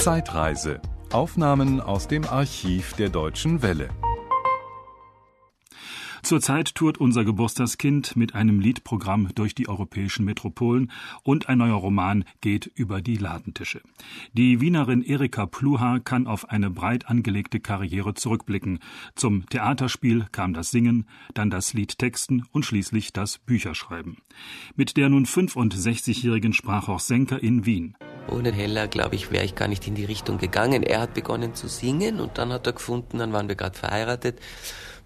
Zeitreise. Aufnahmen aus dem Archiv der Deutschen Welle. Zurzeit tourt unser Geburtstagskind mit einem Liedprogramm durch die europäischen Metropolen und ein neuer Roman geht über die Ladentische. Die Wienerin Erika Pluha kann auf eine breit angelegte Karriere zurückblicken. Zum Theaterspiel kam das Singen, dann das Liedtexten und schließlich das Bücherschreiben. Mit der nun 65-jährigen sprach auch Senker in Wien. Ohne Heller, glaube ich, wäre ich gar nicht in die Richtung gegangen. Er hat begonnen zu singen und dann hat er gefunden, dann waren wir gerade verheiratet,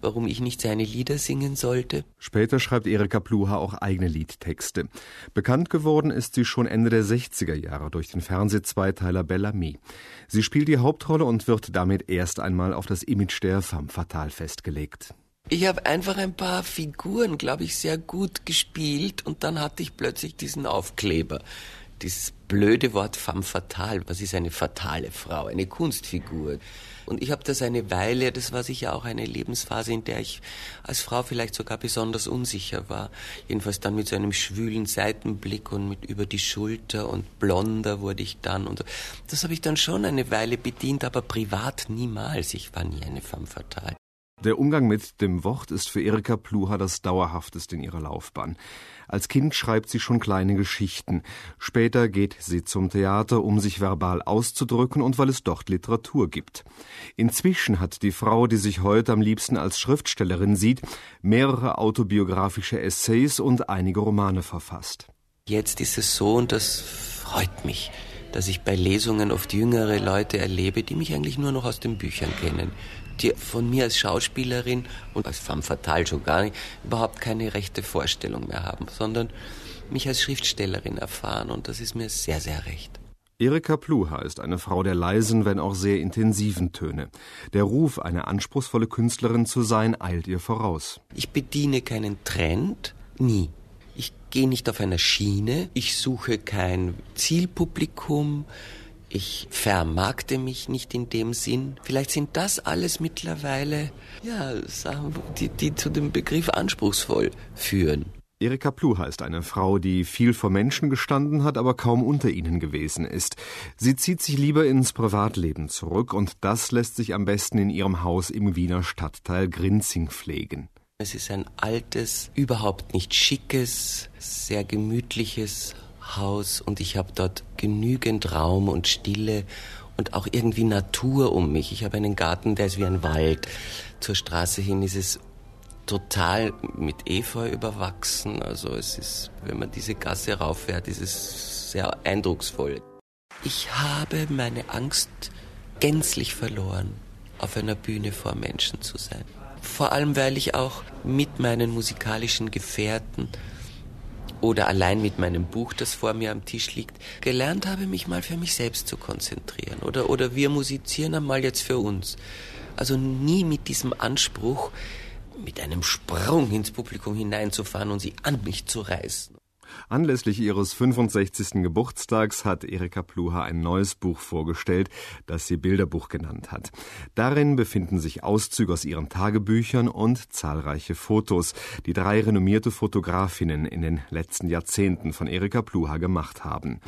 warum ich nicht seine Lieder singen sollte. Später schreibt Erika Pluha auch eigene Liedtexte. Bekannt geworden ist sie schon Ende der 60er Jahre durch den Fernsehzweiteiler Bellamy. Sie spielt die Hauptrolle und wird damit erst einmal auf das Image der femme fatale festgelegt. Ich habe einfach ein paar Figuren, glaube ich, sehr gut gespielt und dann hatte ich plötzlich diesen Aufkleber dieses blöde Wort femme fatale, was ist eine fatale Frau, eine Kunstfigur. Und ich habe das eine Weile, das war sicher auch eine Lebensphase, in der ich als Frau vielleicht sogar besonders unsicher war. Jedenfalls dann mit so einem schwülen Seitenblick und mit über die Schulter und blonder wurde ich dann. Und das habe ich dann schon eine Weile bedient, aber privat niemals. Ich war nie eine femme fatale. Der Umgang mit dem Wort ist für Erika Pluha das dauerhafteste in ihrer Laufbahn. Als Kind schreibt sie schon kleine Geschichten. Später geht sie zum Theater, um sich verbal auszudrücken und weil es dort Literatur gibt. Inzwischen hat die Frau, die sich heute am liebsten als Schriftstellerin sieht, mehrere autobiografische Essays und einige Romane verfasst. Jetzt ist es so, und das freut mich, dass ich bei Lesungen oft jüngere Leute erlebe, die mich eigentlich nur noch aus den Büchern kennen die von mir als Schauspielerin und als femme fatale schon gar nicht überhaupt keine rechte Vorstellung mehr haben, sondern mich als Schriftstellerin erfahren und das ist mir sehr, sehr recht. Erika Pluha ist eine Frau der leisen, wenn auch sehr intensiven Töne. Der Ruf, eine anspruchsvolle Künstlerin zu sein, eilt ihr voraus. Ich bediene keinen Trend, nie. Ich gehe nicht auf einer Schiene, ich suche kein Zielpublikum, ich vermarkte mich nicht in dem Sinn. Vielleicht sind das alles mittlerweile, ja, Sachen, die, die zu dem Begriff anspruchsvoll führen. Erika Pluha ist eine Frau, die viel vor Menschen gestanden hat, aber kaum unter ihnen gewesen ist. Sie zieht sich lieber ins Privatleben zurück und das lässt sich am besten in ihrem Haus im Wiener Stadtteil Grinzing pflegen. Es ist ein altes, überhaupt nicht schickes, sehr gemütliches Haus und ich habe dort genügend Raum und Stille und auch irgendwie Natur um mich. Ich habe einen Garten, der ist wie ein Wald. Zur Straße hin ist es total mit Efeu überwachsen. Also es ist, wenn man diese Gasse rauffährt, ist es sehr eindrucksvoll. Ich habe meine Angst gänzlich verloren, auf einer Bühne vor Menschen zu sein. Vor allem, weil ich auch mit meinen musikalischen Gefährten oder allein mit meinem Buch, das vor mir am Tisch liegt, gelernt habe, mich mal für mich selbst zu konzentrieren. Oder, oder wir musizieren einmal jetzt für uns. Also nie mit diesem Anspruch, mit einem Sprung ins Publikum hineinzufahren und sie an mich zu reißen. Anlässlich ihres 65. Geburtstags hat Erika Pluha ein neues Buch vorgestellt, das sie Bilderbuch genannt hat. Darin befinden sich Auszüge aus ihren Tagebüchern und zahlreiche Fotos, die drei renommierte Fotografinnen in den letzten Jahrzehnten von Erika Pluha gemacht haben.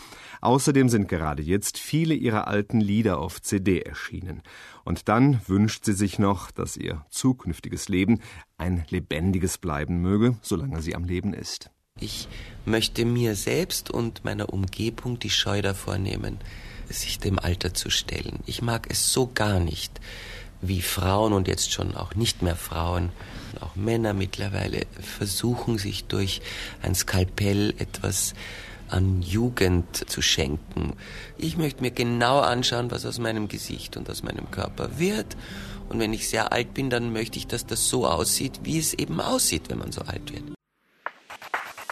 Außerdem sind gerade jetzt viele ihrer alten Lieder auf CD erschienen. Und dann wünscht sie sich noch, dass ihr zukünftiges Leben ein lebendiges bleiben möge, solange sie am Leben ist. Ich möchte mir selbst und meiner Umgebung die Scheu davor nehmen, sich dem Alter zu stellen. Ich mag es so gar nicht, wie Frauen und jetzt schon auch nicht mehr Frauen, auch Männer mittlerweile versuchen, sich durch ein Skalpell etwas an Jugend zu schenken. Ich möchte mir genau anschauen, was aus meinem Gesicht und aus meinem Körper wird. Und wenn ich sehr alt bin, dann möchte ich, dass das so aussieht, wie es eben aussieht, wenn man so alt wird.